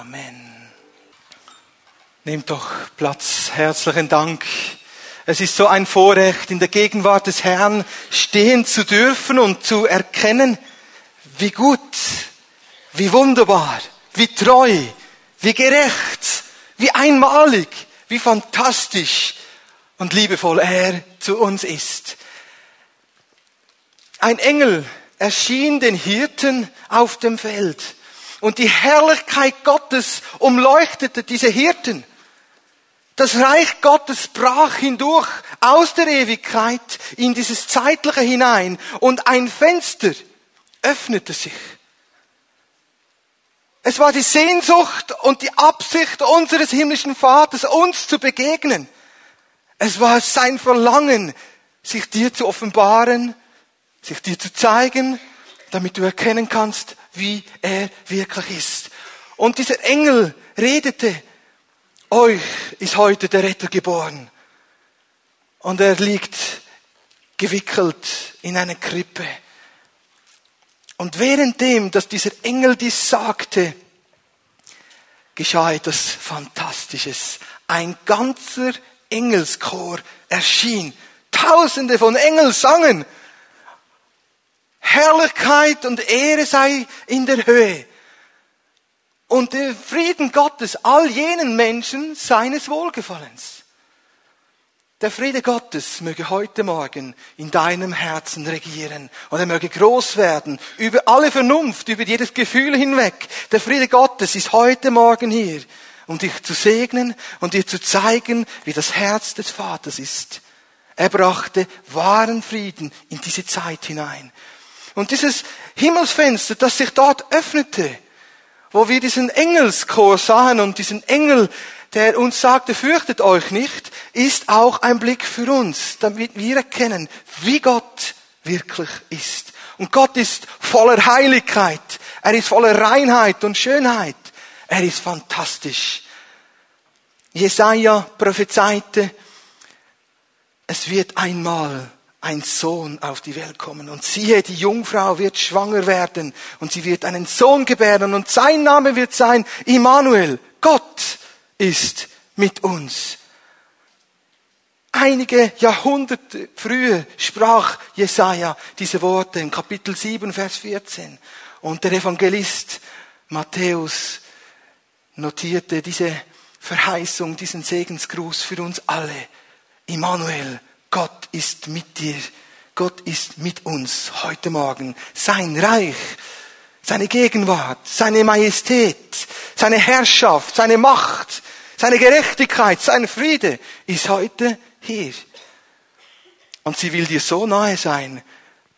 Amen. Nehmt doch Platz. Herzlichen Dank. Es ist so ein Vorrecht, in der Gegenwart des Herrn stehen zu dürfen und zu erkennen, wie gut, wie wunderbar, wie treu, wie gerecht, wie einmalig, wie fantastisch und liebevoll er zu uns ist. Ein Engel erschien den Hirten auf dem Feld und die Herrlichkeit Gottes umleuchtete diese Hirten. Das Reich Gottes brach hindurch aus der Ewigkeit in dieses Zeitliche hinein und ein Fenster öffnete sich. Es war die Sehnsucht und die Absicht unseres himmlischen Vaters, uns zu begegnen. Es war sein Verlangen, sich dir zu offenbaren, sich dir zu zeigen, damit du erkennen kannst, wie er wirklich ist. Und dieser Engel redete, euch ist heute der Retter geboren. Und er liegt gewickelt in einer Krippe. Und währenddem, dass dieser Engel dies sagte, geschah etwas Fantastisches. Ein ganzer Engelschor erschien. Tausende von Engeln sangen. Herrlichkeit und Ehre sei in der Höhe. Und der Frieden Gottes all jenen Menschen seines Wohlgefallens. Der Friede Gottes möge heute Morgen in deinem Herzen regieren und er möge groß werden über alle Vernunft, über jedes Gefühl hinweg. Der Friede Gottes ist heute Morgen hier, um dich zu segnen und dir zu zeigen, wie das Herz des Vaters ist. Er brachte wahren Frieden in diese Zeit hinein. Und dieses Himmelsfenster, das sich dort öffnete, wo wir diesen Engelschor sahen und diesen Engel, der uns sagte, fürchtet euch nicht, ist auch ein Blick für uns, damit wir erkennen, wie Gott wirklich ist. Und Gott ist voller Heiligkeit. Er ist voller Reinheit und Schönheit. Er ist fantastisch. Jesaja prophezeite, es wird einmal ein Sohn auf die Welt kommen. Und siehe, die Jungfrau wird schwanger werden und sie wird einen Sohn gebären und sein Name wird sein Immanuel. Gott ist mit uns. Einige Jahrhunderte früher sprach Jesaja diese Worte in Kapitel 7, Vers 14. Und der Evangelist Matthäus notierte diese Verheißung, diesen Segensgruß für uns alle. Immanuel, Gott ist mit dir. Gott ist mit uns heute Morgen. Sein Reich, seine Gegenwart, seine Majestät, seine Herrschaft, seine Macht, seine Gerechtigkeit, sein Friede ist heute hier. Und sie will dir so nahe sein,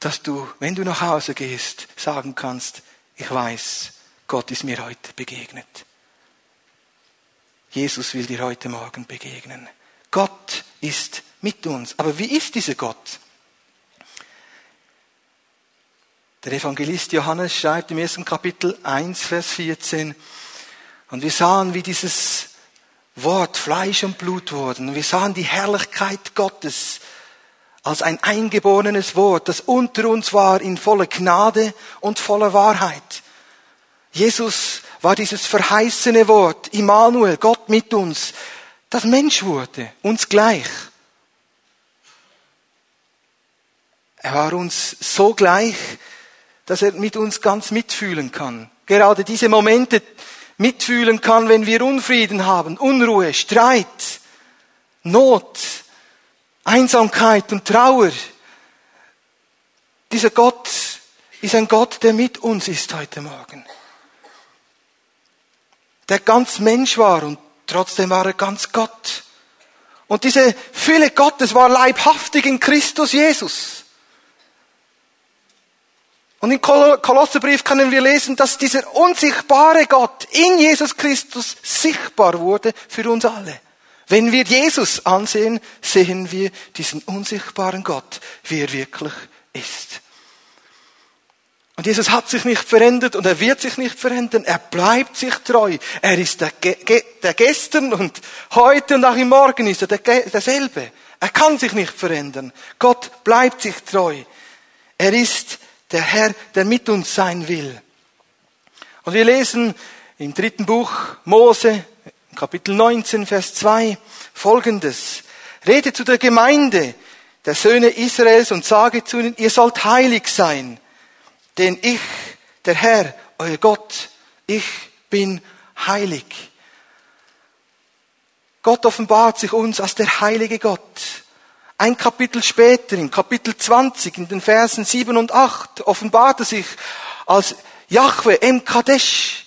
dass du, wenn du nach Hause gehst, sagen kannst, ich weiß, Gott ist mir heute begegnet. Jesus will dir heute Morgen begegnen. Gott ist mit uns. Aber wie ist dieser Gott? Der Evangelist Johannes schreibt im ersten Kapitel 1, Vers 14, und wir sahen, wie dieses Wort Fleisch und Blut wurden. Und wir sahen die Herrlichkeit Gottes als ein eingeborenes Wort, das unter uns war in voller Gnade und voller Wahrheit. Jesus war dieses verheißene Wort, Immanuel, Gott mit uns, das Mensch wurde, uns gleich. Er war uns so gleich, dass er mit uns ganz mitfühlen kann. Gerade diese Momente mitfühlen kann, wenn wir Unfrieden haben, Unruhe, Streit, Not, Einsamkeit und Trauer. Dieser Gott ist ein Gott, der mit uns ist heute Morgen. Der ganz Mensch war und trotzdem war er ganz Gott. Und diese Fülle Gottes war leibhaftig in Christus Jesus. Und im Kolosserbrief können wir lesen, dass dieser unsichtbare Gott in Jesus Christus sichtbar wurde für uns alle. Wenn wir Jesus ansehen, sehen wir diesen unsichtbaren Gott, wie er wirklich ist. Und Jesus hat sich nicht verändert und er wird sich nicht verändern. Er bleibt sich treu. Er ist der, der gestern und heute und auch im Morgen ist er der, derselbe. Er kann sich nicht verändern. Gott bleibt sich treu. Er ist der Herr, der mit uns sein will. Und wir lesen im dritten Buch Mose, Kapitel 19, Vers 2, folgendes. Rede zu der Gemeinde der Söhne Israels und sage zu ihnen, ihr sollt heilig sein, denn ich, der Herr, euer Gott, ich bin heilig. Gott offenbart sich uns als der heilige Gott. Ein Kapitel später, in Kapitel 20, in den Versen 7 und 8, offenbart er sich als Yahweh Em Kadesh,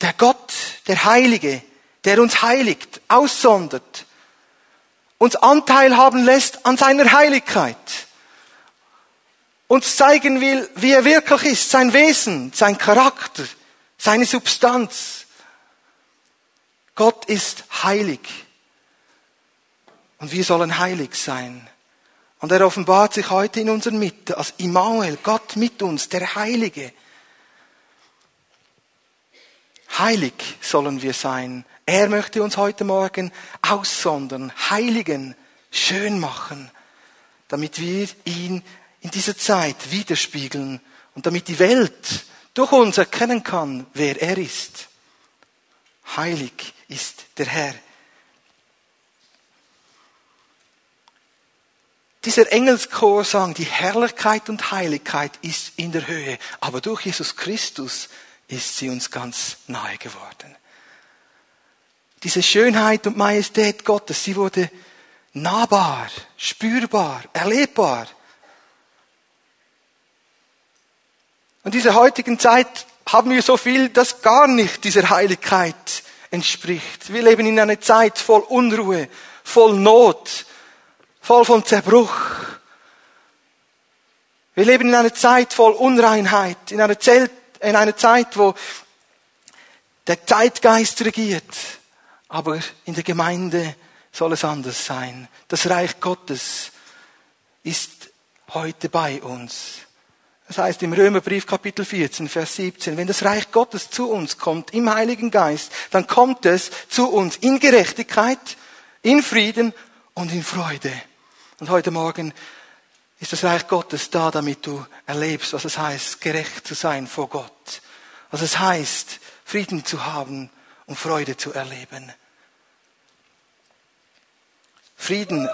der Gott, der Heilige, der uns heiligt, aussondert, uns Anteil haben lässt an seiner Heiligkeit, uns zeigen will, wie er wirklich ist, sein Wesen, sein Charakter, seine Substanz. Gott ist heilig. Und wir sollen heilig sein. Und er offenbart sich heute in unserer Mitte als Immanuel, Gott mit uns, der Heilige. Heilig sollen wir sein. Er möchte uns heute Morgen aussondern, heiligen, schön machen, damit wir ihn in dieser Zeit widerspiegeln und damit die Welt durch uns erkennen kann, wer er ist. Heilig ist der Herr. Dieser Engelschor sang, die Herrlichkeit und Heiligkeit ist in der Höhe, aber durch Jesus Christus ist sie uns ganz nahe geworden. Diese Schönheit und Majestät Gottes, sie wurde nahbar, spürbar, erlebbar. Und dieser heutigen Zeit haben wir so viel, das gar nicht dieser Heiligkeit entspricht. Wir leben in einer Zeit voll Unruhe, voll Not, voll von Zerbruch. Wir leben in einer Zeit voll Unreinheit, in einer Zelt in einer Zeit, wo der Zeitgeist regiert. Aber in der Gemeinde soll es anders sein. Das Reich Gottes ist heute bei uns. Das heißt im Römerbrief Kapitel 14, Vers 17, wenn das Reich Gottes zu uns kommt im Heiligen Geist, dann kommt es zu uns in Gerechtigkeit, in Frieden und in Freude. Und heute Morgen ist das Reich Gottes da, damit du erlebst, was es heißt, gerecht zu sein vor Gott. Was es heißt, Frieden zu haben und Freude zu erleben. Frieden.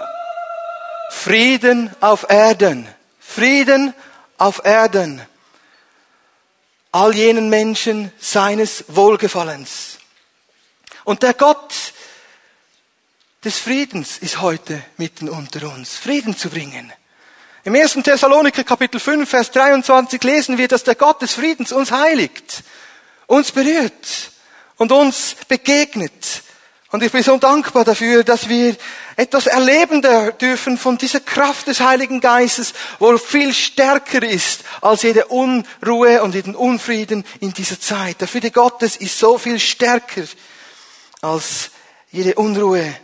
Frieden auf Erden. Frieden auf Erden. All jenen Menschen seines Wohlgefallens. Und der Gott des Friedens ist heute mitten unter uns. Frieden zu bringen. Im 1. Thessaloniker Kapitel 5, Vers 23 lesen wir, dass der Gott des Friedens uns heiligt, uns berührt und uns begegnet. Und ich bin so dankbar dafür, dass wir etwas erleben dürfen von dieser Kraft des Heiligen Geistes, wo viel stärker ist als jede Unruhe und jeden Unfrieden in dieser Zeit. Der Friede Gottes ist so viel stärker als jede Unruhe.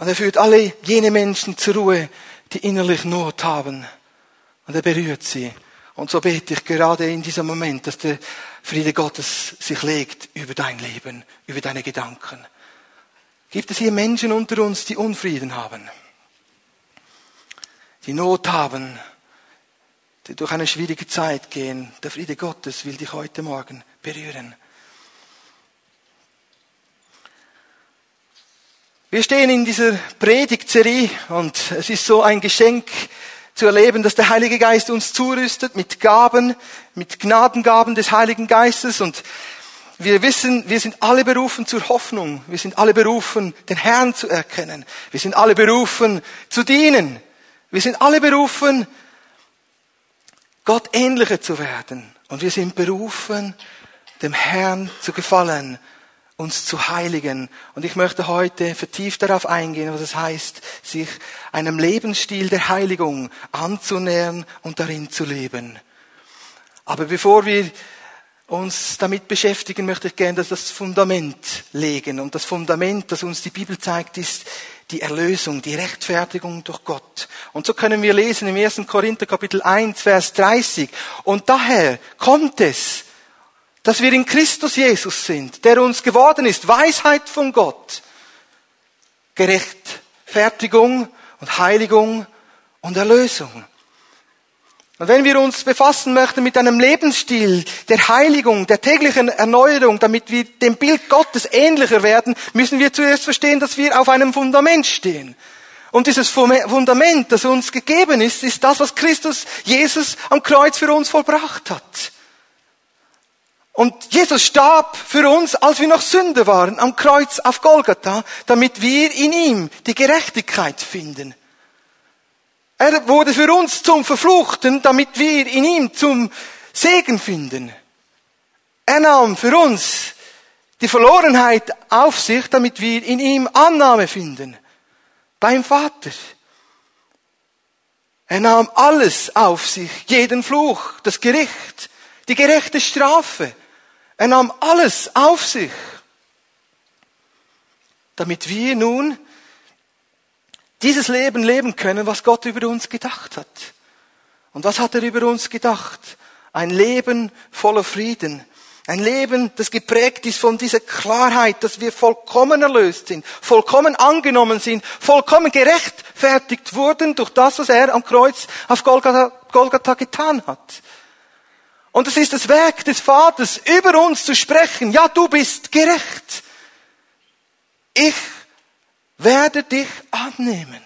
Und er führt alle jene Menschen zur Ruhe, die innerlich Not haben. Und er berührt sie. Und so bete ich gerade in diesem Moment, dass der Friede Gottes sich legt über dein Leben, über deine Gedanken. Gibt es hier Menschen unter uns, die Unfrieden haben, die Not haben, die durch eine schwierige Zeit gehen? Der Friede Gottes will dich heute Morgen berühren. Wir stehen in dieser Predigtserie und es ist so ein Geschenk zu erleben, dass der Heilige Geist uns zurüstet mit Gaben, mit Gnadengaben des Heiligen Geistes und wir wissen, wir sind alle berufen zur Hoffnung. Wir sind alle berufen, den Herrn zu erkennen. Wir sind alle berufen, zu dienen. Wir sind alle berufen, Gott ähnlicher zu werden. Und wir sind berufen, dem Herrn zu gefallen uns zu heiligen. Und ich möchte heute vertieft darauf eingehen, was es heißt, sich einem Lebensstil der Heiligung anzunähern und darin zu leben. Aber bevor wir uns damit beschäftigen, möchte ich gerne das Fundament legen. Und das Fundament, das uns die Bibel zeigt, ist die Erlösung, die Rechtfertigung durch Gott. Und so können wir lesen im 1. Korinther Kapitel 1, Vers 30. Und daher kommt es, dass wir in Christus Jesus sind, der uns geworden ist, Weisheit von Gott, Gerechtfertigung und Heiligung und Erlösung. Und wenn wir uns befassen möchten mit einem Lebensstil der Heiligung, der täglichen Erneuerung, damit wir dem Bild Gottes ähnlicher werden, müssen wir zuerst verstehen, dass wir auf einem Fundament stehen. Und dieses Fundament, das uns gegeben ist, ist das, was Christus, Jesus am Kreuz für uns vollbracht hat. Und Jesus starb für uns, als wir noch Sünde waren, am Kreuz auf Golgatha, damit wir in ihm die Gerechtigkeit finden. Er wurde für uns zum Verfluchten, damit wir in ihm zum Segen finden. Er nahm für uns die Verlorenheit auf sich, damit wir in ihm Annahme finden. Beim Vater. Er nahm alles auf sich, jeden Fluch, das Gericht, die gerechte Strafe. Er nahm alles auf sich, damit wir nun dieses Leben leben können, was Gott über uns gedacht hat. Und was hat er über uns gedacht? Ein Leben voller Frieden. Ein Leben, das geprägt ist von dieser Klarheit, dass wir vollkommen erlöst sind, vollkommen angenommen sind, vollkommen gerechtfertigt wurden durch das, was er am Kreuz auf Golgatha, Golgatha getan hat. Und es ist das Werk des Vaters, über uns zu sprechen. Ja, du bist gerecht. Ich werde dich annehmen.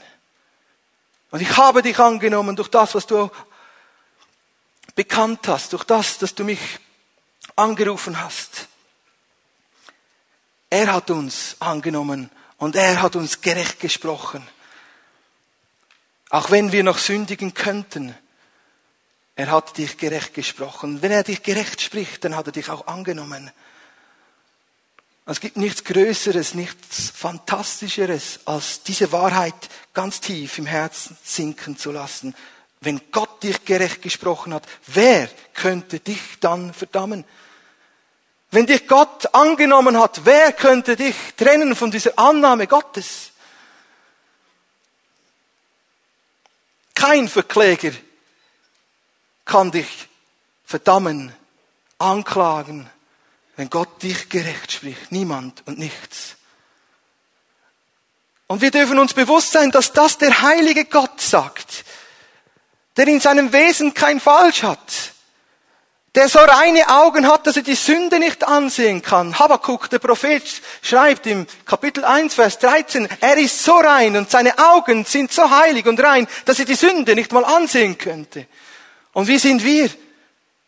Und ich habe dich angenommen durch das, was du bekannt hast, durch das, dass du mich angerufen hast. Er hat uns angenommen und er hat uns gerecht gesprochen. Auch wenn wir noch sündigen könnten, er hat dich gerecht gesprochen. Wenn er dich gerecht spricht, dann hat er dich auch angenommen. Es gibt nichts Größeres, nichts Fantastischeres, als diese Wahrheit ganz tief im Herzen sinken zu lassen. Wenn Gott dich gerecht gesprochen hat, wer könnte dich dann verdammen? Wenn dich Gott angenommen hat, wer könnte dich trennen von dieser Annahme Gottes? Kein Verkläger kann dich verdammen, anklagen, wenn Gott dich gerecht spricht. Niemand und nichts. Und wir dürfen uns bewusst sein, dass das der heilige Gott sagt, der in seinem Wesen kein Falsch hat, der so reine Augen hat, dass er die Sünde nicht ansehen kann. Habakkuk, der Prophet, schreibt im Kapitel 1, Vers 13, er ist so rein und seine Augen sind so heilig und rein, dass er die Sünde nicht mal ansehen könnte. Und wie sind wir?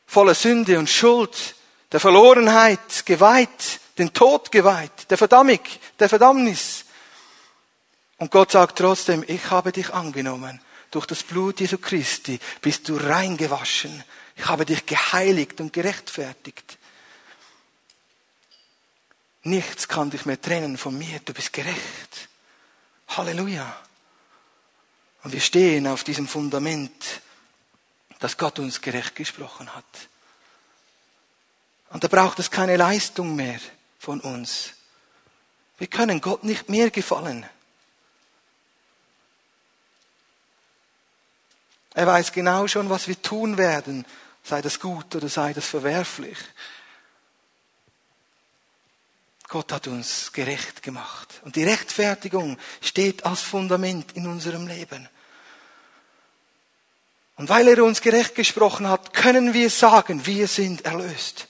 Voller Sünde und Schuld, der Verlorenheit geweiht, den Tod geweiht, der Verdammung, der Verdammnis. Und Gott sagt trotzdem, ich habe dich angenommen. Durch das Blut Jesu Christi bist du reingewaschen. Ich habe dich geheiligt und gerechtfertigt. Nichts kann dich mehr trennen von mir. Du bist gerecht. Halleluja. Und wir stehen auf diesem Fundament, dass Gott uns gerecht gesprochen hat. Und da braucht es keine Leistung mehr von uns. Wir können Gott nicht mehr gefallen. Er weiß genau schon, was wir tun werden, sei das gut oder sei das verwerflich. Gott hat uns gerecht gemacht. Und die Rechtfertigung steht als Fundament in unserem Leben. Und weil er uns gerecht gesprochen hat, können wir sagen, wir sind erlöst.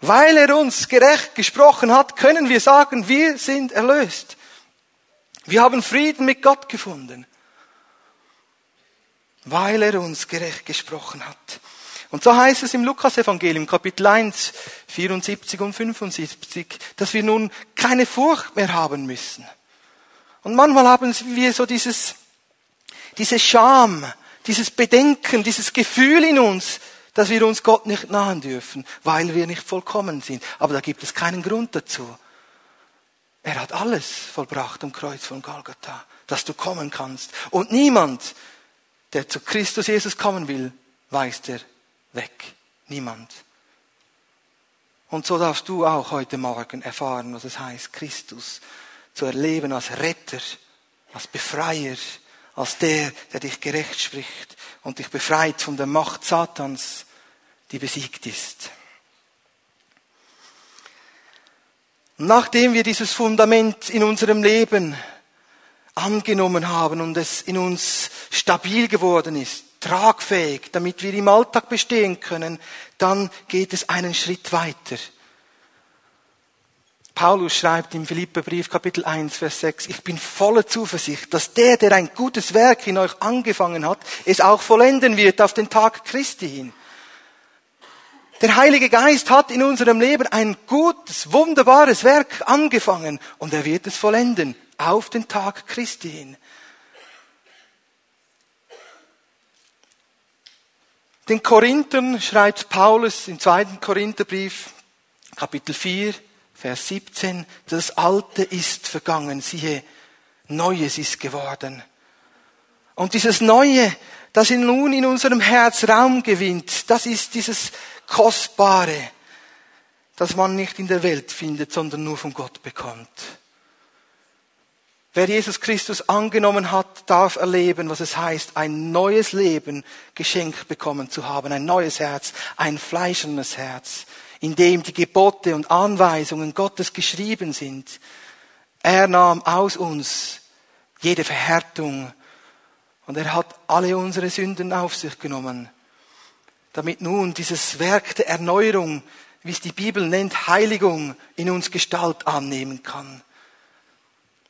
Weil er uns gerecht gesprochen hat, können wir sagen, wir sind erlöst. Wir haben Frieden mit Gott gefunden. Weil er uns gerecht gesprochen hat. Und so heißt es im Lukas-Evangelium, Kapitel 1, 74 und 75, dass wir nun keine Furcht mehr haben müssen. Und manchmal haben wir so dieses, diese Scham, dieses Bedenken, dieses Gefühl in uns, dass wir uns Gott nicht nahen dürfen, weil wir nicht vollkommen sind. Aber da gibt es keinen Grund dazu. Er hat alles vollbracht am Kreuz von Golgatha, dass du kommen kannst. Und niemand, der zu Christus Jesus kommen will, weist er weg. Niemand. Und so darfst du auch heute Morgen erfahren, was es heißt, Christus zu erleben als Retter, als Befreier, als der, der dich gerecht spricht und dich befreit von der Macht Satans, die besiegt ist. Nachdem wir dieses Fundament in unserem Leben angenommen haben und es in uns stabil geworden ist, tragfähig, damit wir im Alltag bestehen können, dann geht es einen Schritt weiter. Paulus schreibt im Philipperbrief Kapitel 1, Vers 6, ich bin voller Zuversicht, dass der, der ein gutes Werk in euch angefangen hat, es auch vollenden wird auf den Tag Christi hin. Der Heilige Geist hat in unserem Leben ein gutes, wunderbares Werk angefangen und er wird es vollenden auf den Tag Christi hin. Den Korinthern schreibt Paulus im zweiten Korintherbrief, Kapitel 4, Vers 17, das Alte ist vergangen, siehe, Neues ist geworden. Und dieses Neue, das nun in unserem Herz Raum gewinnt, das ist dieses Kostbare, das man nicht in der Welt findet, sondern nur von Gott bekommt. Wer Jesus Christus angenommen hat, darf erleben, was es heißt, ein neues Leben geschenkt bekommen zu haben, ein neues Herz, ein fleischernes Herz, in dem die Gebote und Anweisungen Gottes geschrieben sind. Er nahm aus uns jede Verhärtung und er hat alle unsere Sünden auf sich genommen damit nun dieses Werk der Erneuerung, wie es die Bibel nennt, Heiligung in uns Gestalt annehmen kann.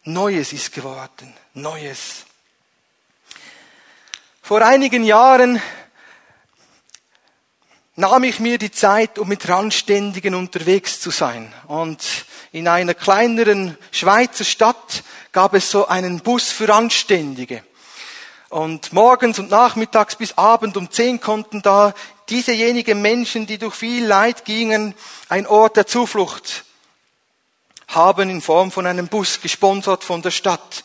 Neues ist geworden, Neues. Vor einigen Jahren nahm ich mir die Zeit, um mit Randständigen unterwegs zu sein. Und in einer kleineren Schweizer Stadt gab es so einen Bus für Randständige. Und morgens und nachmittags bis Abend um zehn konnten da diesejenigen Menschen, die durch viel Leid gingen, ein Ort der Zuflucht haben in Form von einem Bus, gesponsert von der Stadt.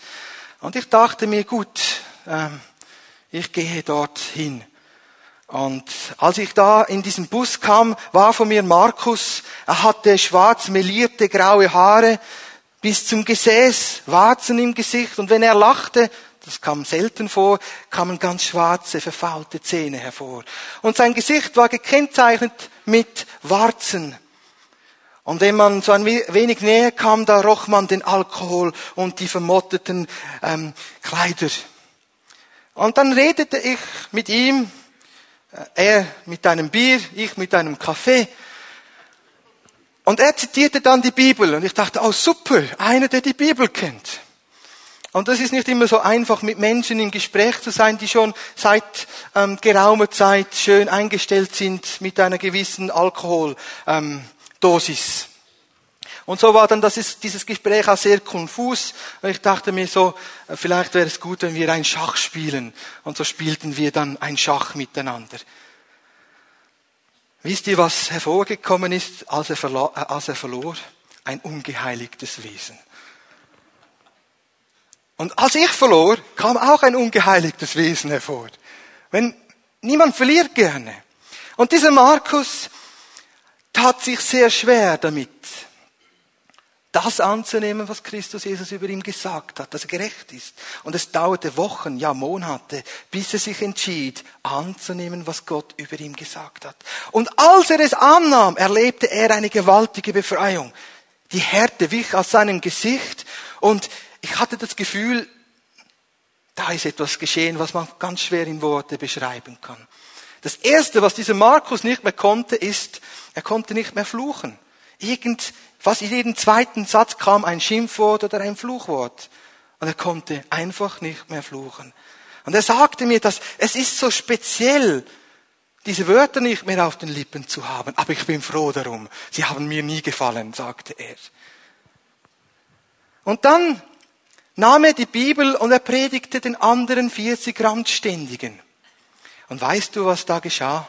Und ich dachte mir, gut, ähm, ich gehe dorthin. Und als ich da in diesen Bus kam, war vor mir Markus. Er hatte schwarz melierte graue Haare bis zum Gesäß, Warzen im Gesicht. Und wenn er lachte, das kam selten vor, kamen ganz schwarze, verfaulte Zähne hervor. Und sein Gesicht war gekennzeichnet mit Warzen. Und wenn man so ein wenig näher kam, da roch man den Alkohol und die vermotteten ähm, Kleider. Und dann redete ich mit ihm, er mit einem Bier, ich mit einem Kaffee. Und er zitierte dann die Bibel. Und ich dachte, oh super, einer, der die Bibel kennt. Und das ist nicht immer so einfach, mit Menschen im Gespräch zu sein, die schon seit ähm, geraumer Zeit schön eingestellt sind mit einer gewissen Alkoholdosis. Ähm, und so war dann das ist, dieses Gespräch auch sehr konfus. Und ich dachte mir so, äh, vielleicht wäre es gut, wenn wir ein Schach spielen. Und so spielten wir dann ein Schach miteinander. Wisst ihr, was hervorgekommen ist, als er, äh, als er verlor? Ein ungeheiligtes Wesen. Und als ich verlor, kam auch ein ungeheiligtes Wesen hervor. Wenn, niemand verliert gerne. Und dieser Markus tat sich sehr schwer damit, das anzunehmen, was Christus Jesus über ihm gesagt hat, dass er gerecht ist. Und es dauerte Wochen, ja Monate, bis er sich entschied, anzunehmen, was Gott über ihm gesagt hat. Und als er es annahm, erlebte er eine gewaltige Befreiung. Die Härte wich aus seinem Gesicht und ich hatte das Gefühl, da ist etwas geschehen, was man ganz schwer in Worte beschreiben kann. Das erste, was dieser Markus nicht mehr konnte, ist, er konnte nicht mehr fluchen. Irgend, fast in jedem zweiten Satz kam ein Schimpfwort oder ein Fluchwort. Und er konnte einfach nicht mehr fluchen. Und er sagte mir, dass es ist so speziell, diese Wörter nicht mehr auf den Lippen zu haben. Aber ich bin froh darum. Sie haben mir nie gefallen, sagte er. Und dann nahm er die Bibel und er predigte den anderen 40 Randständigen. Und weißt du, was da geschah?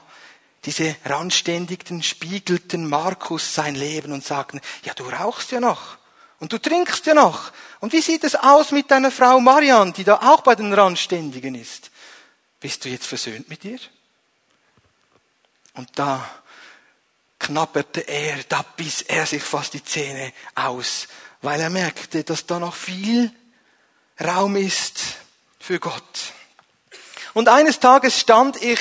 Diese Randständigen spiegelten Markus sein Leben und sagten, ja, du rauchst ja noch. Und du trinkst ja noch. Und wie sieht es aus mit deiner Frau Marian, die da auch bei den Randständigen ist? Bist du jetzt versöhnt mit ihr? Und da knapperte er, da biss er sich fast die Zähne aus, weil er merkte, dass da noch viel Raum ist für Gott. Und eines Tages stand ich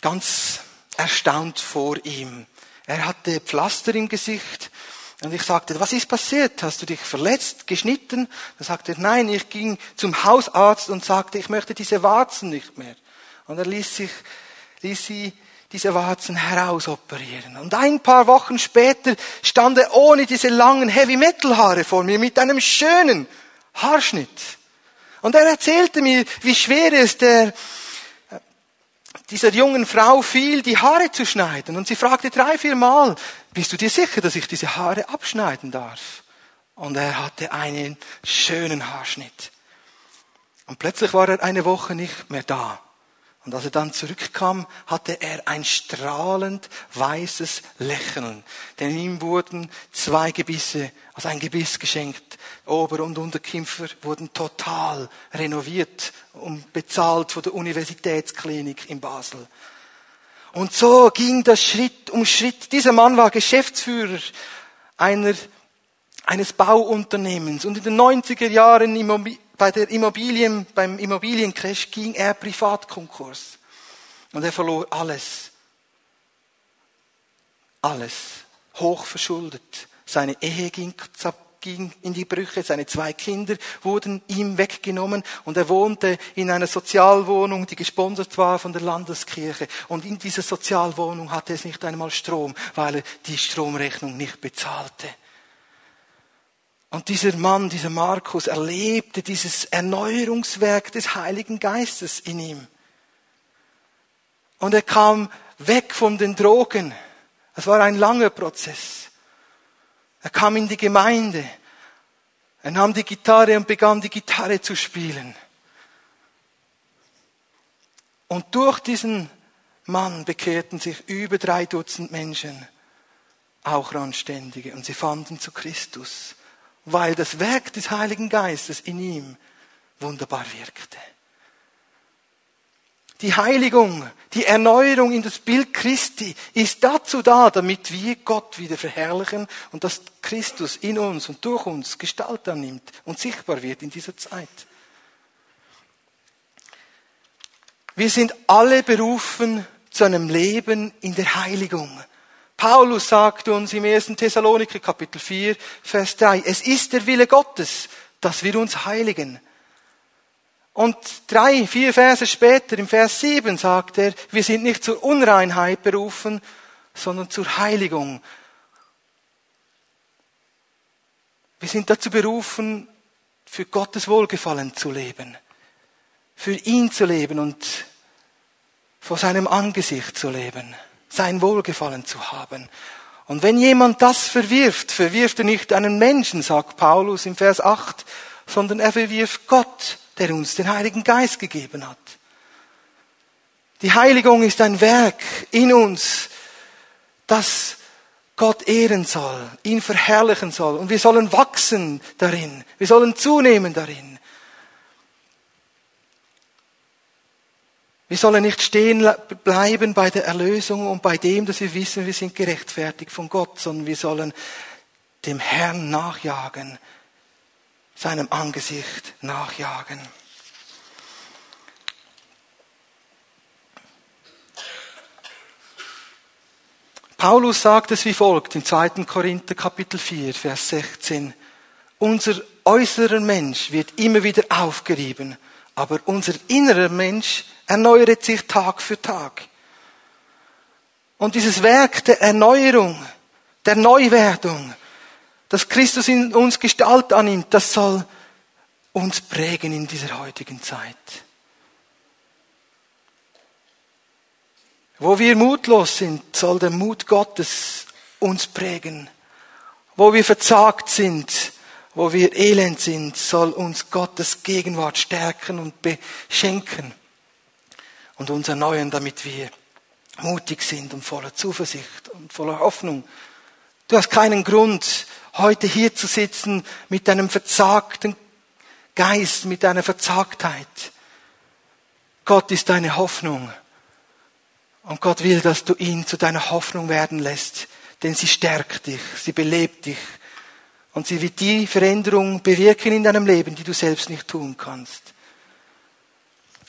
ganz erstaunt vor ihm. Er hatte Pflaster im Gesicht Und ich sagte, was ist passiert? Hast du dich verletzt, geschnitten? Dann sagte er, nein, ich ging zum Hausarzt und sagte, ich möchte diese Warzen nicht mehr. Und er ließ sich, ließ sie diese Warzen herausoperieren. Und ein paar Wochen später stand er ohne diese langen Heavy Metal Haare vor mir mit einem schönen Haarschnitt. Und er erzählte mir, wie schwer es der, dieser jungen Frau fiel, die Haare zu schneiden. Und sie fragte drei, vier Mal, bist du dir sicher, dass ich diese Haare abschneiden darf? Und er hatte einen schönen Haarschnitt. Und plötzlich war er eine Woche nicht mehr da. Und als er dann zurückkam, hatte er ein strahlend weißes Lächeln. Denn ihm wurden zwei Gebisse, also ein Gebiss geschenkt. Ober- und Unterkiefer wurden total renoviert und bezahlt von der Universitätsklinik in Basel. Und so ging das Schritt um Schritt. Dieser Mann war Geschäftsführer einer, eines Bauunternehmens. Und in den 90er Jahren bei der Immobilien, beim Immobiliencrash ging er Privatkonkurs. Und er verlor alles. Alles. Hochverschuldet. Seine Ehe ging, ging in die Brüche, seine zwei Kinder wurden ihm weggenommen und er wohnte in einer Sozialwohnung, die gesponsert war von der Landeskirche. Und in dieser Sozialwohnung hatte es nicht einmal Strom, weil er die Stromrechnung nicht bezahlte. Und dieser Mann, dieser Markus, erlebte dieses Erneuerungswerk des Heiligen Geistes in ihm. Und er kam weg von den Drogen. Es war ein langer Prozess. Er kam in die Gemeinde. Er nahm die Gitarre und begann die Gitarre zu spielen. Und durch diesen Mann bekehrten sich über drei Dutzend Menschen, auch Randständige, und sie fanden zu Christus weil das Werk des Heiligen Geistes in ihm wunderbar wirkte. Die Heiligung, die Erneuerung in das Bild Christi ist dazu da, damit wir Gott wieder verherrlichen und dass Christus in uns und durch uns Gestalt annimmt und sichtbar wird in dieser Zeit. Wir sind alle berufen zu einem Leben in der Heiligung. Paulus sagt uns im 1. Thessaloniker Kapitel 4, Vers 3, es ist der Wille Gottes, dass wir uns heiligen. Und drei, vier Verse später, im Vers 7, sagt er, wir sind nicht zur Unreinheit berufen, sondern zur Heiligung. Wir sind dazu berufen, für Gottes Wohlgefallen zu leben, für ihn zu leben und vor seinem Angesicht zu leben sein Wohlgefallen zu haben. Und wenn jemand das verwirft, verwirft er nicht einen Menschen, sagt Paulus im Vers 8, sondern er verwirft Gott, der uns den Heiligen Geist gegeben hat. Die Heiligung ist ein Werk in uns, das Gott ehren soll, ihn verherrlichen soll. Und wir sollen wachsen darin. Wir sollen zunehmen darin. Wir sollen nicht stehen bleiben bei der Erlösung und bei dem, dass wir wissen, wir sind gerechtfertigt von Gott, sondern wir sollen dem Herrn nachjagen, seinem Angesicht nachjagen. Paulus sagt es wie folgt im 2. Korinther Kapitel 4, Vers 16. Unser äußerer Mensch wird immer wieder aufgerieben, aber unser innerer Mensch erneuert sich Tag für Tag. Und dieses Werk der Erneuerung, der Neuwerdung, dass Christus in uns Gestalt annimmt, das soll uns prägen in dieser heutigen Zeit. Wo wir mutlos sind, soll der Mut Gottes uns prägen. Wo wir verzagt sind, wo wir elend sind, soll uns Gottes Gegenwart stärken und beschenken und uns erneuern, damit wir mutig sind und voller Zuversicht und voller Hoffnung. Du hast keinen Grund, heute hier zu sitzen mit einem verzagten Geist, mit einer Verzagtheit. Gott ist deine Hoffnung. Und Gott will, dass du ihn zu deiner Hoffnung werden lässt, denn sie stärkt dich, sie belebt dich und sie wird die Veränderung bewirken in deinem Leben, die du selbst nicht tun kannst.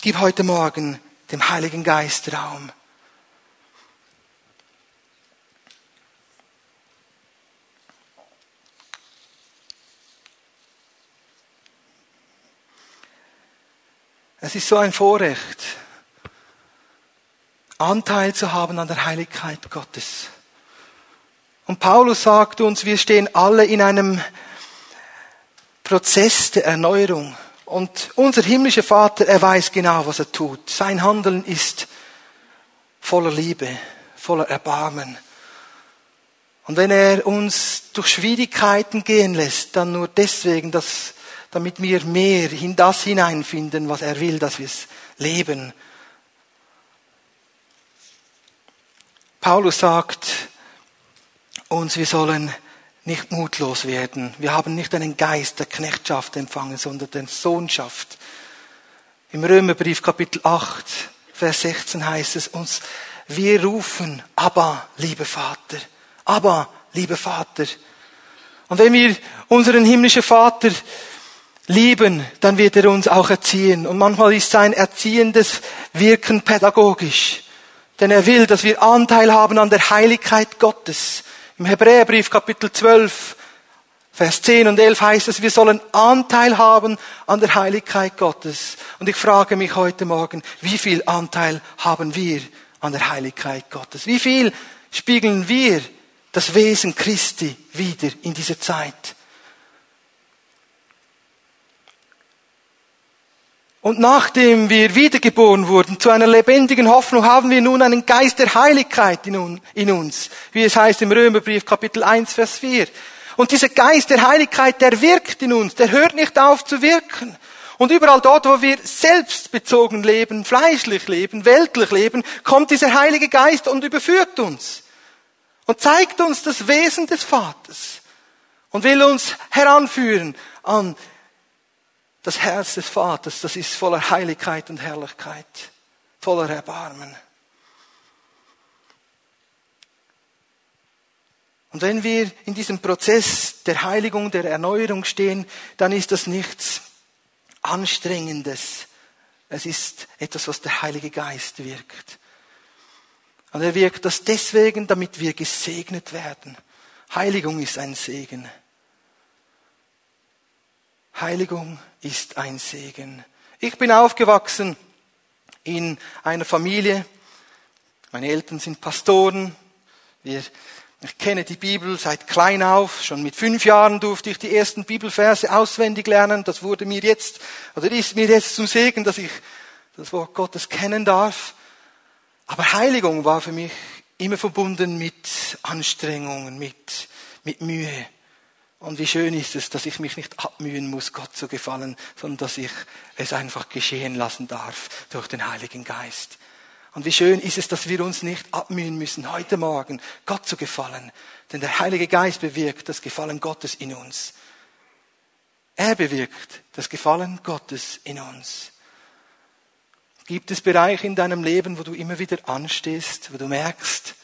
Gib heute Morgen dem Heiligen Geist Raum. Es ist so ein Vorrecht, Anteil zu haben an der Heiligkeit Gottes. Und Paulus sagt uns, wir stehen alle in einem Prozess der Erneuerung. Und unser himmlischer Vater, er weiß genau, was er tut. Sein Handeln ist voller Liebe, voller Erbarmen. Und wenn er uns durch Schwierigkeiten gehen lässt, dann nur deswegen, dass, damit wir mehr in das hineinfinden, was er will, dass wir es leben. Paulus sagt uns, wir sollen nicht mutlos werden. Wir haben nicht einen Geist der Knechtschaft empfangen, sondern der Sohnschaft. Im Römerbrief Kapitel 8, Vers 16 heißt es uns, wir rufen, aber, liebe Vater, aber, liebe Vater. Und wenn wir unseren himmlischen Vater lieben, dann wird er uns auch erziehen. Und manchmal ist sein erziehendes Wirken pädagogisch. Denn er will, dass wir Anteil haben an der Heiligkeit Gottes. Im Hebräerbrief Kapitel 12, Vers 10 und 11 heißt es, wir sollen Anteil haben an der Heiligkeit Gottes. Und ich frage mich heute Morgen, wie viel Anteil haben wir an der Heiligkeit Gottes? Wie viel spiegeln wir das Wesen Christi wieder in dieser Zeit? Und nachdem wir wiedergeboren wurden zu einer lebendigen Hoffnung, haben wir nun einen Geist der Heiligkeit in uns, wie es heißt im Römerbrief Kapitel 1, Vers 4. Und dieser Geist der Heiligkeit, der wirkt in uns, der hört nicht auf zu wirken. Und überall dort, wo wir selbstbezogen leben, fleischlich leben, weltlich leben, kommt dieser Heilige Geist und überführt uns. Und zeigt uns das Wesen des Vaters. Und will uns heranführen an das Herz des Vaters, das ist voller Heiligkeit und Herrlichkeit, voller Erbarmen. Und wenn wir in diesem Prozess der Heiligung, der Erneuerung stehen, dann ist das nichts Anstrengendes. Es ist etwas, was der Heilige Geist wirkt. Und er wirkt das deswegen, damit wir gesegnet werden. Heiligung ist ein Segen. Heiligung ist ein Segen. Ich bin aufgewachsen in einer Familie. Meine Eltern sind Pastoren. Wir, ich kenne die Bibel seit klein auf. Schon mit fünf Jahren durfte ich die ersten Bibelverse auswendig lernen. Das wurde mir jetzt, oder ist mir jetzt zum Segen, dass ich das Wort Gottes kennen darf. Aber Heiligung war für mich immer verbunden mit Anstrengungen, mit, mit Mühe. Und wie schön ist es, dass ich mich nicht abmühen muss, Gott zu gefallen, sondern dass ich es einfach geschehen lassen darf durch den Heiligen Geist. Und wie schön ist es, dass wir uns nicht abmühen müssen, heute Morgen Gott zu gefallen. Denn der Heilige Geist bewirkt das Gefallen Gottes in uns. Er bewirkt das Gefallen Gottes in uns. Gibt es Bereiche in deinem Leben, wo du immer wieder anstehst, wo du merkst,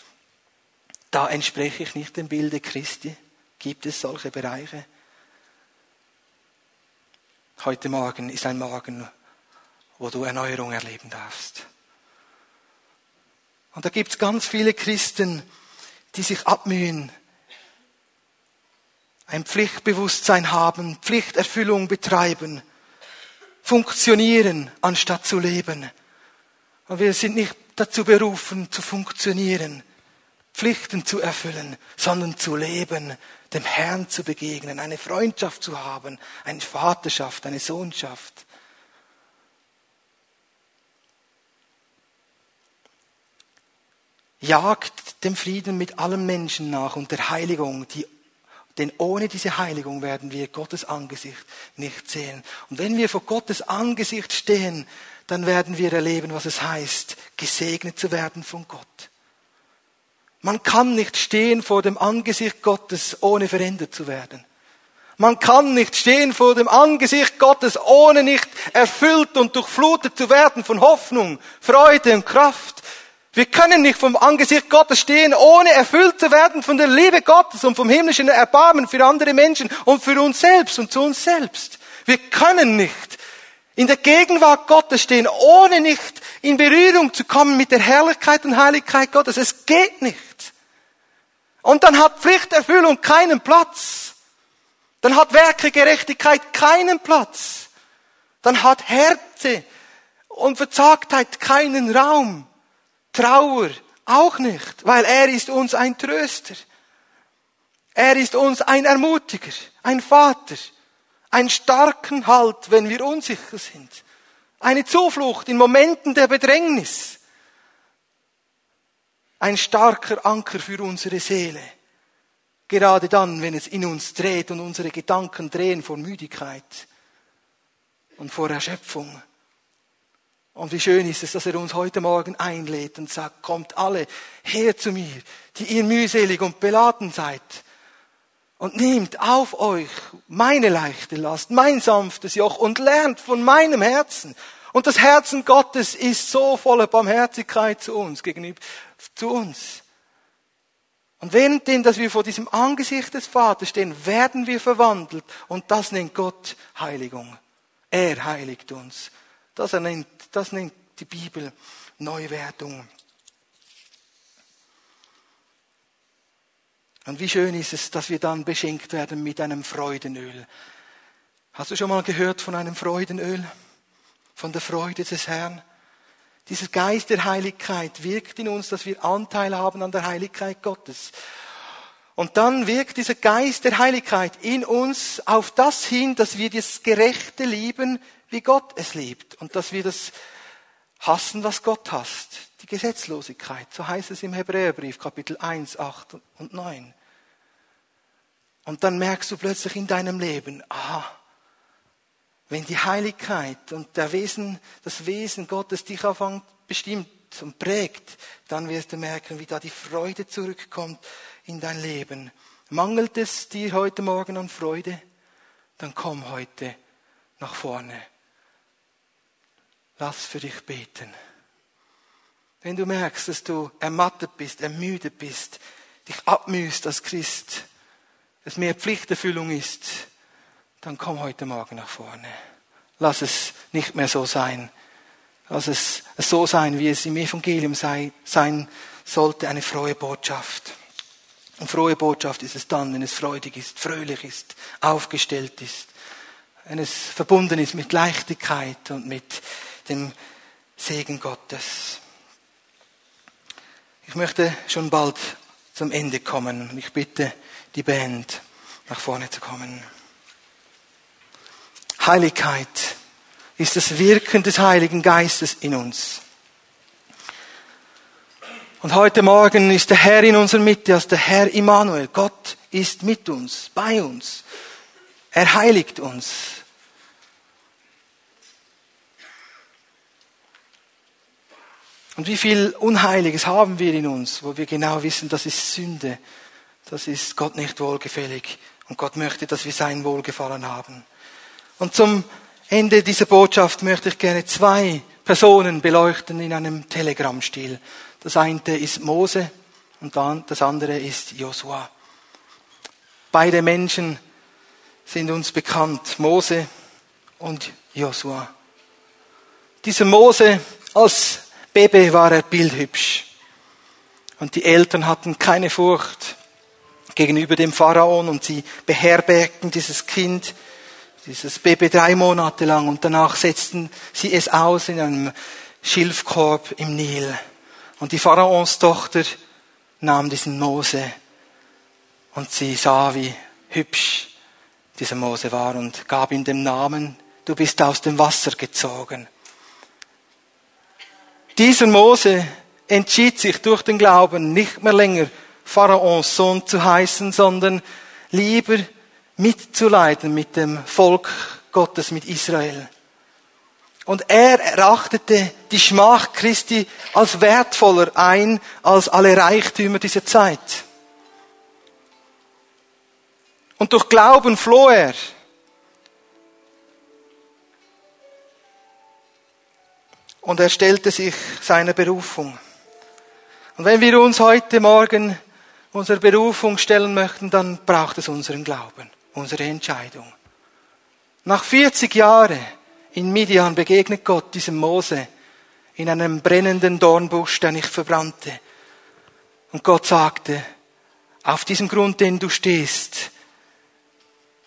da entspreche ich nicht dem Bilde Christi? Gibt es solche Bereiche? Heute Morgen ist ein Morgen, wo du Erneuerung erleben darfst. Und da gibt es ganz viele Christen, die sich abmühen, ein Pflichtbewusstsein haben, Pflichterfüllung betreiben, funktionieren, anstatt zu leben. Und wir sind nicht dazu berufen, zu funktionieren, Pflichten zu erfüllen, sondern zu leben, dem Herrn zu begegnen, eine Freundschaft zu haben, eine Vaterschaft, eine Sohnschaft. Jagt dem Frieden mit allen Menschen nach und der Heiligung, die, denn ohne diese Heiligung werden wir Gottes Angesicht nicht sehen. Und wenn wir vor Gottes Angesicht stehen, dann werden wir erleben, was es heißt, gesegnet zu werden von Gott. Man kann nicht stehen vor dem Angesicht Gottes, ohne verändert zu werden. Man kann nicht stehen vor dem Angesicht Gottes, ohne nicht erfüllt und durchflutet zu werden von Hoffnung, Freude und Kraft. Wir können nicht vom Angesicht Gottes stehen, ohne erfüllt zu werden von der Liebe Gottes und vom himmlischen Erbarmen für andere Menschen und für uns selbst und zu uns selbst. Wir können nicht in der Gegenwart Gottes stehen, ohne nicht in Berührung zu kommen mit der Herrlichkeit und Heiligkeit Gottes. Es geht nicht. Und dann hat Pflichterfüllung keinen Platz. Dann hat Werke Gerechtigkeit keinen Platz. Dann hat Härte, und Verzagtheit keinen Raum. Trauer auch nicht, weil er ist uns ein Tröster. Er ist uns ein Ermutiger, ein Vater, ein starken Halt, wenn wir unsicher sind, eine Zuflucht in Momenten der Bedrängnis, ein starker Anker für unsere Seele, gerade dann, wenn es in uns dreht und unsere Gedanken drehen vor Müdigkeit und vor Erschöpfung. Und wie schön ist es, dass er uns heute Morgen einlädt und sagt, kommt alle her zu mir, die ihr mühselig und beladen seid. Und nehmt auf euch meine leichte Last, mein sanftes Joch und lernt von meinem Herzen. Und das Herzen Gottes ist so voller Barmherzigkeit zu uns, gegenüber, zu uns. Und währenddem, dass wir vor diesem Angesicht des Vaters stehen, werden wir verwandelt. Und das nennt Gott Heiligung. Er heiligt uns. Das nennt, das nennt die Bibel Neuwertung. Und wie schön ist es, dass wir dann beschenkt werden mit einem Freudenöl. Hast du schon mal gehört von einem Freudenöl? Von der Freude des Herrn? Dieser Geist der Heiligkeit wirkt in uns, dass wir Anteil haben an der Heiligkeit Gottes. Und dann wirkt dieser Geist der Heiligkeit in uns auf das hin, dass wir das Gerechte lieben, wie Gott es liebt. Und dass wir das hassen, was Gott hasst. Die Gesetzlosigkeit. So heißt es im Hebräerbrief, Kapitel 1, 8 und 9. Und dann merkst du plötzlich in deinem Leben, aha, wenn die Heiligkeit und der Wesen, das Wesen Gottes dich anfängt bestimmt und prägt, dann wirst du merken, wie da die Freude zurückkommt in dein Leben. Mangelt es dir heute Morgen an Freude? Dann komm heute nach vorne. Lass für dich beten. Wenn du merkst, dass du ermattet bist, ermüdet bist, dich abmühst als Christ, es mehr Pflichterfüllung ist, dann komm heute Morgen nach vorne. Lass es nicht mehr so sein. Lass es so sein, wie es im Evangelium sei, sein sollte, eine frohe Botschaft. Und frohe Botschaft ist es dann, wenn es freudig ist, fröhlich ist, aufgestellt ist, wenn es verbunden ist mit Leichtigkeit und mit dem Segen Gottes. Ich möchte schon bald zum Ende kommen. Ich bitte die Band nach vorne zu kommen. Heiligkeit ist das Wirken des Heiligen Geistes in uns. Und heute Morgen ist der Herr in unserer Mitte als der Herr Immanuel. Gott ist mit uns, bei uns. Er heiligt uns. Und wie viel Unheiliges haben wir in uns, wo wir genau wissen, das ist Sünde. Das ist Gott nicht wohlgefällig. Und Gott möchte, dass wir sein Wohlgefallen haben. Und zum Ende dieser Botschaft möchte ich gerne zwei Personen beleuchten in einem Telegrammstil. Das eine ist Mose und das andere ist Josua. Beide Menschen sind uns bekannt, Mose und Josua. Dieser Mose, als Baby war er bildhübsch. Und die Eltern hatten keine Furcht gegenüber dem Pharaon und sie beherbergten dieses Kind dieses Baby drei Monate lang und danach setzten sie es aus in einem Schilfkorb im Nil. Und die Pharaons Tochter nahm diesen Mose und sie sah, wie hübsch dieser Mose war und gab ihm den Namen, du bist aus dem Wasser gezogen. Dieser Mose entschied sich durch den Glauben nicht mehr länger Pharaons Sohn zu heißen, sondern lieber mitzuleiden mit dem Volk Gottes, mit Israel. Und er erachtete die Schmach Christi als wertvoller ein als alle Reichtümer dieser Zeit. Und durch Glauben floh er. Und er stellte sich seiner Berufung. Und wenn wir uns heute Morgen unserer Berufung stellen möchten, dann braucht es unseren Glauben unsere Entscheidung. Nach 40 Jahren in Midian begegnet Gott diesem Mose in einem brennenden Dornbusch, der nicht verbrannte. Und Gott sagte, auf diesem Grund, den du stehst,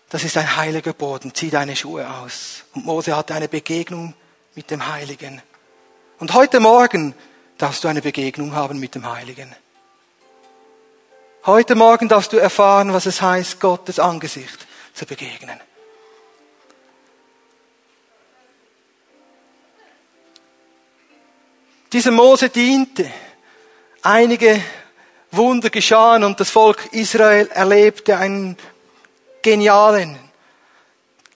das ist ein heiliger Boden, zieh deine Schuhe aus. Und Mose hatte eine Begegnung mit dem Heiligen. Und heute Morgen darfst du eine Begegnung haben mit dem Heiligen. Heute Morgen darfst du erfahren, was es heißt, Gottes Angesicht zu begegnen. Dieser Mose diente. Einige Wunder geschahen und das Volk Israel erlebte einen genialen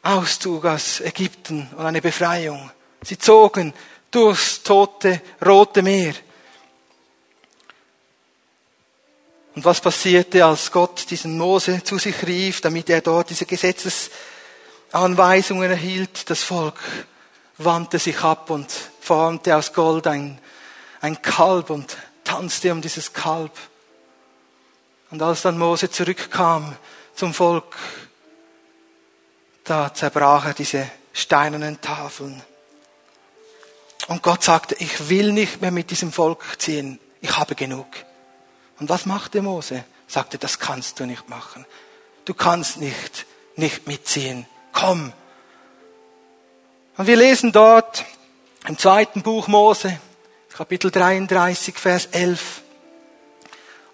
Auszug aus Ägypten und eine Befreiung. Sie zogen durchs tote Rote Meer. Und was passierte, als Gott diesen Mose zu sich rief, damit er dort diese Gesetzesanweisungen erhielt? Das Volk wandte sich ab und formte aus Gold ein, ein Kalb und tanzte um dieses Kalb. Und als dann Mose zurückkam zum Volk, da zerbrach er diese steinernen Tafeln. Und Gott sagte, ich will nicht mehr mit diesem Volk ziehen. Ich habe genug. Und was machte Mose? Sagte, das kannst du nicht machen. Du kannst nicht, nicht mitziehen. Komm. Und wir lesen dort im zweiten Buch Mose, Kapitel 33, Vers 11.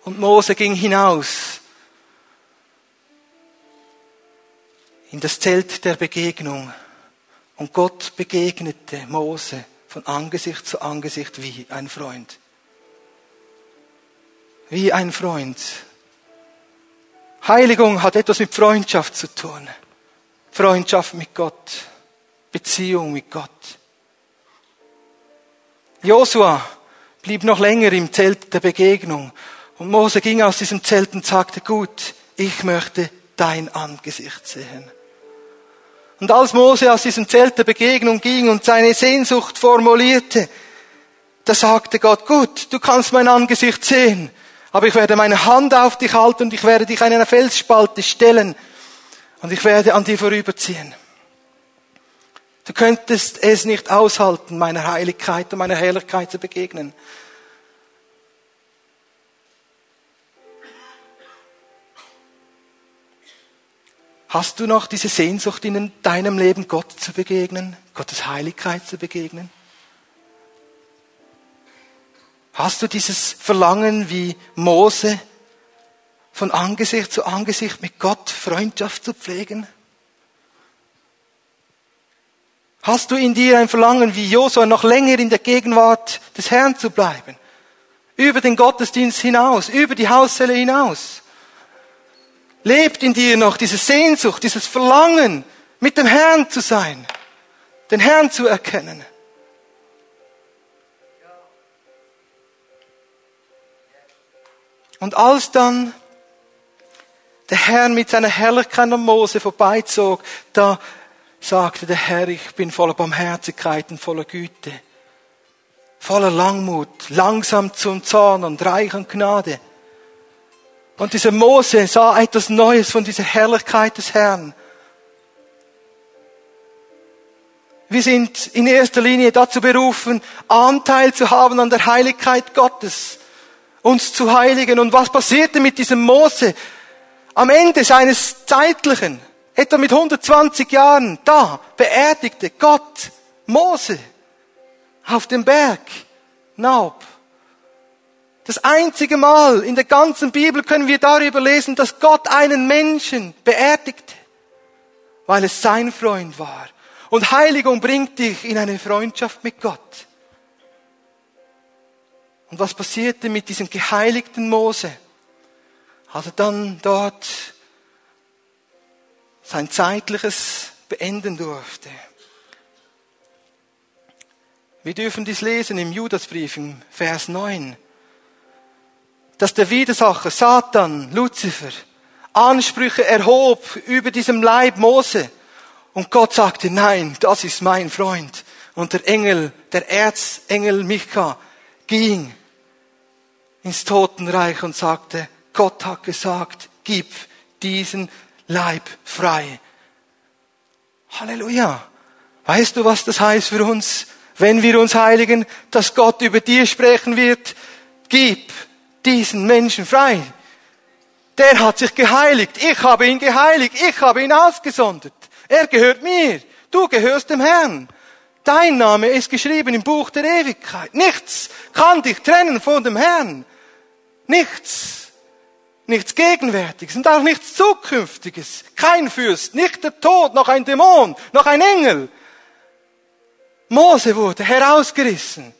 Und Mose ging hinaus in das Zelt der Begegnung. Und Gott begegnete Mose von Angesicht zu Angesicht wie ein Freund. Wie ein Freund. Heiligung hat etwas mit Freundschaft zu tun. Freundschaft mit Gott. Beziehung mit Gott. Josua blieb noch länger im Zelt der Begegnung. Und Mose ging aus diesem Zelt und sagte, gut, ich möchte dein Angesicht sehen. Und als Mose aus diesem Zelt der Begegnung ging und seine Sehnsucht formulierte, da sagte Gott, gut, du kannst mein Angesicht sehen, aber ich werde meine Hand auf dich halten und ich werde dich in einer Felsspalte stellen und ich werde an dir vorüberziehen. Du könntest es nicht aushalten, meiner Heiligkeit und meiner Herrlichkeit zu begegnen. Hast du noch diese Sehnsucht in deinem Leben, Gott zu begegnen, Gottes Heiligkeit zu begegnen? Hast du dieses Verlangen wie Mose, von Angesicht zu Angesicht mit Gott Freundschaft zu pflegen? Hast du in dir ein Verlangen wie Josua, noch länger in der Gegenwart des Herrn zu bleiben? Über den Gottesdienst hinaus, über die Hauszelle hinaus? Lebt in dir noch diese Sehnsucht, dieses Verlangen, mit dem Herrn zu sein, den Herrn zu erkennen? Und als dann der Herr mit seiner Herrlichkeit an Mose vorbeizog, da sagte der Herr, ich bin voller Barmherzigkeit und voller Güte, voller Langmut, langsam zum Zorn und reich an Gnade. Und dieser Mose sah etwas Neues von dieser Herrlichkeit des Herrn. Wir sind in erster Linie dazu berufen, Anteil zu haben an der Heiligkeit Gottes, uns zu heiligen. Und was passierte mit diesem Mose? Am Ende seines zeitlichen, etwa mit 120 Jahren, da beerdigte Gott Mose auf dem Berg Naub. Das einzige Mal in der ganzen Bibel können wir darüber lesen, dass Gott einen Menschen beerdigte, weil es sein Freund war. Und Heiligung bringt dich in eine Freundschaft mit Gott. Und was passierte mit diesem geheiligten Mose, als er dann dort sein zeitliches beenden durfte? Wir dürfen dies lesen im Judasbrief im Vers 9 dass der Widersacher Satan, Luzifer, Ansprüche erhob über diesem Leib Mose. Und Gott sagte, nein, das ist mein Freund. Und der Engel, der Erzengel Micha, ging ins Totenreich und sagte, Gott hat gesagt, gib diesen Leib frei. Halleluja. Weißt du, was das heißt für uns, wenn wir uns heiligen, dass Gott über dir sprechen wird? Gib diesen Menschen frei. Der hat sich geheiligt. Ich habe ihn geheiligt. Ich habe ihn ausgesondert. Er gehört mir. Du gehörst dem Herrn. Dein Name ist geschrieben im Buch der Ewigkeit. Nichts kann dich trennen von dem Herrn. Nichts. Nichts Gegenwärtiges und auch nichts Zukünftiges. Kein Fürst, nicht der Tod, noch ein Dämon, noch ein Engel. Mose wurde herausgerissen.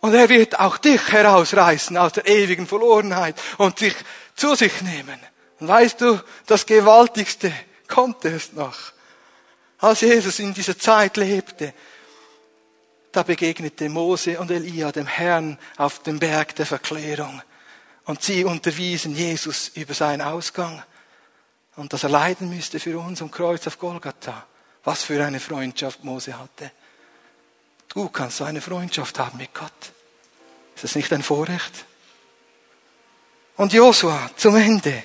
Und er wird auch dich herausreißen aus der ewigen Verlorenheit und dich zu sich nehmen. Und weißt du, das Gewaltigste kommt erst noch. Als Jesus in dieser Zeit lebte, da begegnete Mose und Elia dem Herrn auf dem Berg der Verklärung. Und sie unterwiesen Jesus über seinen Ausgang und dass er leiden müsste für uns am Kreuz auf Golgatha. Was für eine Freundschaft Mose hatte. Du kannst so eine Freundschaft haben mit Gott. Ist das nicht ein Vorrecht? Und Josua zum Ende.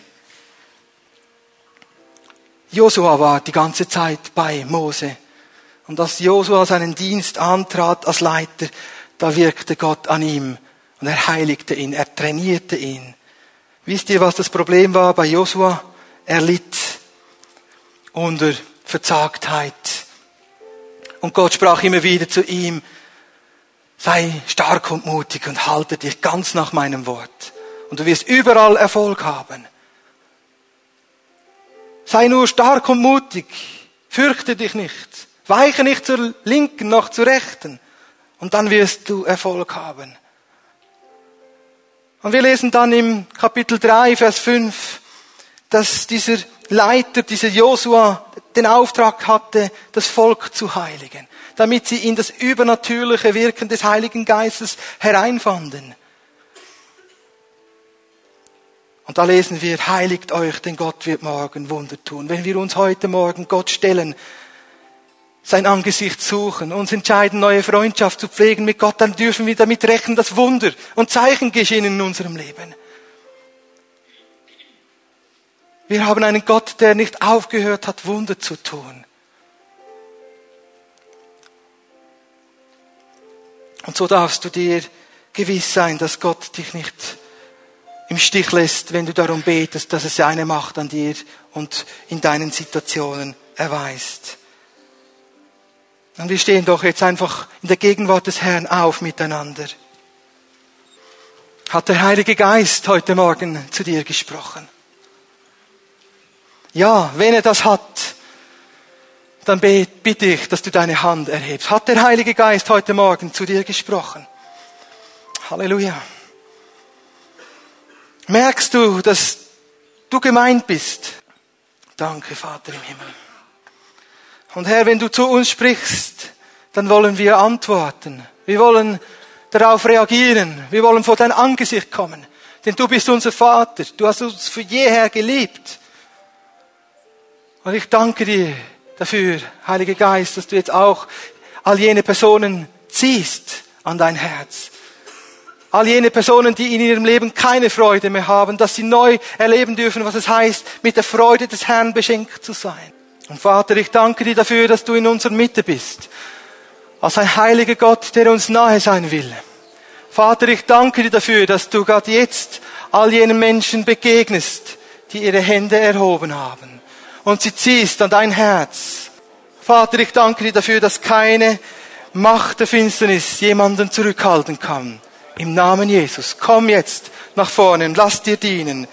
Josua war die ganze Zeit bei Mose. Und als Josua seinen Dienst antrat als Leiter, da wirkte Gott an ihm und er heiligte ihn, er trainierte ihn. Wisst ihr, was das Problem war bei Josua? Er litt unter Verzagtheit. Und Gott sprach immer wieder zu ihm, sei stark und mutig und halte dich ganz nach meinem Wort. Und du wirst überall Erfolg haben. Sei nur stark und mutig. Fürchte dich nicht. Weiche nicht zur linken noch zur rechten. Und dann wirst du Erfolg haben. Und wir lesen dann im Kapitel 3, Vers 5, dass dieser Leiter, dieser Josua, den Auftrag hatte, das Volk zu heiligen, damit sie in das übernatürliche Wirken des Heiligen Geistes hereinfanden. Und da lesen wir, heiligt euch, denn Gott wird morgen Wunder tun. Wenn wir uns heute Morgen Gott stellen, sein Angesicht suchen, uns entscheiden, neue Freundschaft zu pflegen mit Gott, dann dürfen wir damit rechnen, dass Wunder und Zeichen geschehen in unserem Leben. Wir haben einen Gott, der nicht aufgehört hat, Wunder zu tun. Und so darfst du dir gewiss sein, dass Gott dich nicht im Stich lässt, wenn du darum betest, dass es seine Macht an dir und in deinen Situationen erweist. Und wir stehen doch jetzt einfach in der Gegenwart des Herrn auf miteinander. Hat der Heilige Geist heute Morgen zu dir gesprochen? Ja, wenn er das hat, dann bitte ich, dass du deine Hand erhebst. Hat der Heilige Geist heute Morgen zu dir gesprochen? Halleluja. Merkst du, dass du gemeint bist? Danke, Vater im Himmel. Und Herr, wenn du zu uns sprichst, dann wollen wir antworten. Wir wollen darauf reagieren. Wir wollen vor dein Angesicht kommen. Denn du bist unser Vater. Du hast uns für jeher geliebt. Und ich danke dir dafür, Heiliger Geist, dass du jetzt auch all jene Personen ziehst an dein Herz all jene Personen, die in ihrem Leben keine Freude mehr haben, dass sie neu erleben dürfen, was es heißt, mit der Freude des Herrn beschenkt zu sein. Und Vater, ich danke dir dafür, dass du in unserer Mitte bist, als ein heiliger Gott, der uns nahe sein will. Vater, ich danke dir dafür, dass du gerade jetzt all jenen Menschen begegnest, die ihre Hände erhoben haben und sie ziehst an dein Herz. Vater, ich danke dir dafür, dass keine Macht der Finsternis jemanden zurückhalten kann im Namen Jesus, komm jetzt nach vorne und lass dir dienen.